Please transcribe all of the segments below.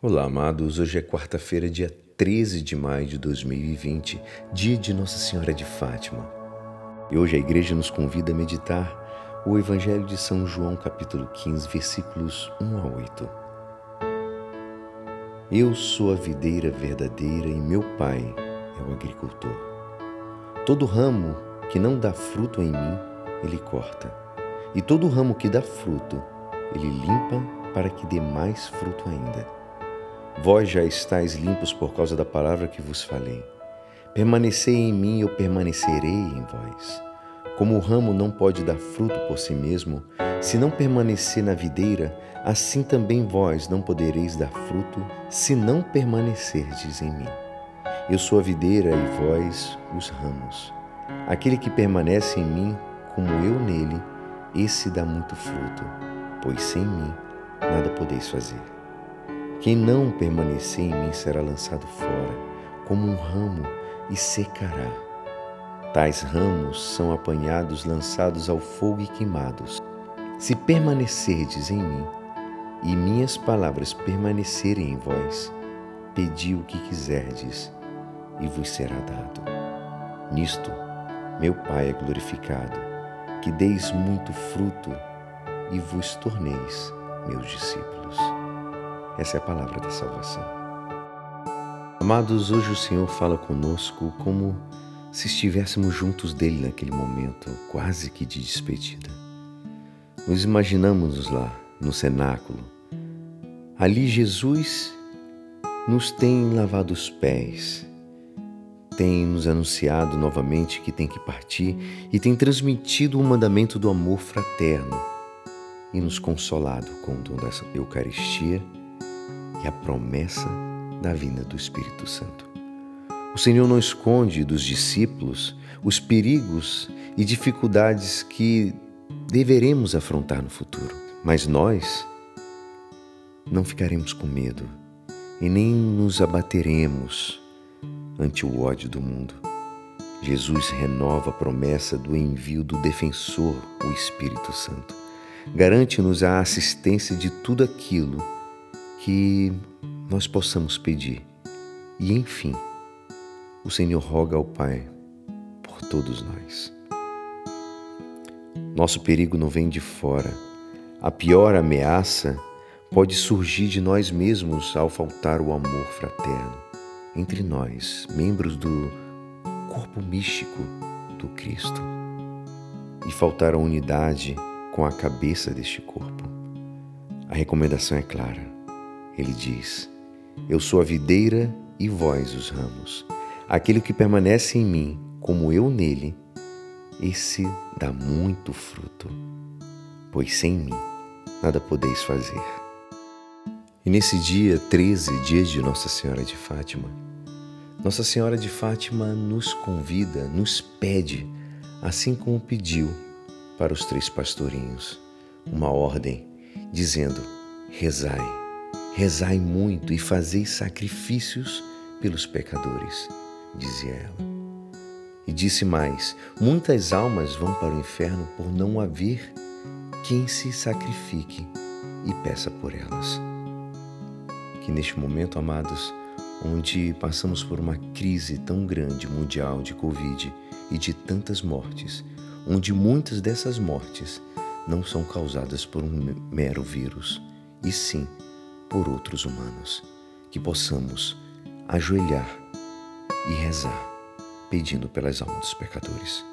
Olá, amados. Hoje é quarta-feira, dia 13 de maio de 2020, dia de Nossa Senhora de Fátima. E hoje a igreja nos convida a meditar o Evangelho de São João, capítulo 15, versículos 1 a 8. Eu sou a videira verdadeira e meu pai é o agricultor. Todo ramo que não dá fruto em mim, ele corta. E todo ramo que dá fruto, ele limpa para que dê mais fruto ainda. Vós já estáis limpos por causa da palavra que vos falei. Permanecei em mim, eu permanecerei em vós. Como o ramo não pode dar fruto por si mesmo, se não permanecer na videira, assim também vós não podereis dar fruto, se não permanecerdes em mim. Eu sou a videira e vós os ramos. Aquele que permanece em mim, como eu nele, esse dá muito fruto, pois sem mim nada podeis fazer. Quem não permanecer em mim será lançado fora, como um ramo, e secará. Tais ramos são apanhados, lançados ao fogo e queimados. Se permanecerdes em mim, e minhas palavras permanecerem em vós, pedi o que quiserdes, e vos será dado. Nisto, meu Pai é glorificado, que deis muito fruto e vos torneis meus discípulos. Essa é a palavra da salvação. Amados, hoje o Senhor fala conosco como se estivéssemos juntos dele naquele momento, quase que de despedida. Nos imaginamos lá, no cenáculo. Ali Jesus nos tem lavado os pés, tem nos anunciado novamente que tem que partir e tem transmitido o mandamento do amor fraterno e nos consolado com o dom da Eucaristia e a promessa da vinda do Espírito Santo. O Senhor não esconde dos discípulos os perigos e dificuldades que deveremos afrontar no futuro, mas nós não ficaremos com medo e nem nos abateremos ante o ódio do mundo. Jesus renova a promessa do envio do defensor, o Espírito Santo. Garante-nos a assistência de tudo aquilo que nós possamos pedir. E enfim, o Senhor roga ao Pai por todos nós. Nosso perigo não vem de fora. A pior ameaça pode surgir de nós mesmos ao faltar o amor fraterno entre nós, membros do corpo místico do Cristo, e faltar a unidade com a cabeça deste corpo. A recomendação é clara ele diz: Eu sou a videira e vós os ramos. Aquele que permanece em mim, como eu nele, esse dá muito fruto, pois sem mim nada podeis fazer. E nesse dia 13, dia de Nossa Senhora de Fátima, Nossa Senhora de Fátima nos convida, nos pede, assim como pediu para os três pastorinhos, uma ordem, dizendo: rezai Rezai muito e fazei sacrifícios pelos pecadores, dizia ela. E disse mais: Muitas almas vão para o inferno por não haver quem se sacrifique e peça por elas. Que neste momento, amados, onde passamos por uma crise tão grande mundial de Covid e de tantas mortes, onde muitas dessas mortes não são causadas por um mero vírus, e sim por outros humanos, que possamos ajoelhar e rezar, pedindo pelas almas dos pecadores.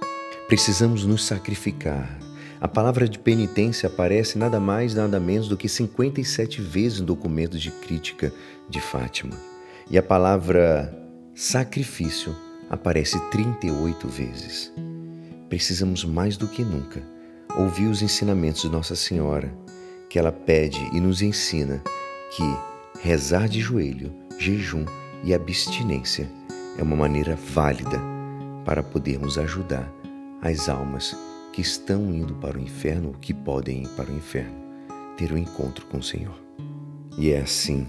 Precisamos nos sacrificar. A palavra de penitência aparece nada mais, nada menos do que 57 vezes no documento de crítica de Fátima. E a palavra sacrifício aparece 38 vezes. Precisamos mais do que nunca ouvir os ensinamentos de Nossa Senhora, que ela pede e nos ensina que rezar de joelho, jejum e abstinência é uma maneira válida para podermos ajudar as almas que estão indo para o inferno ou que podem ir para o inferno, ter um encontro com o Senhor. E é assim,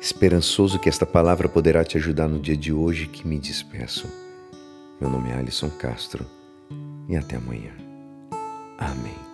esperançoso que esta palavra poderá te ajudar no dia de hoje que me despeço. Meu nome é Alisson Castro e até amanhã. Amém.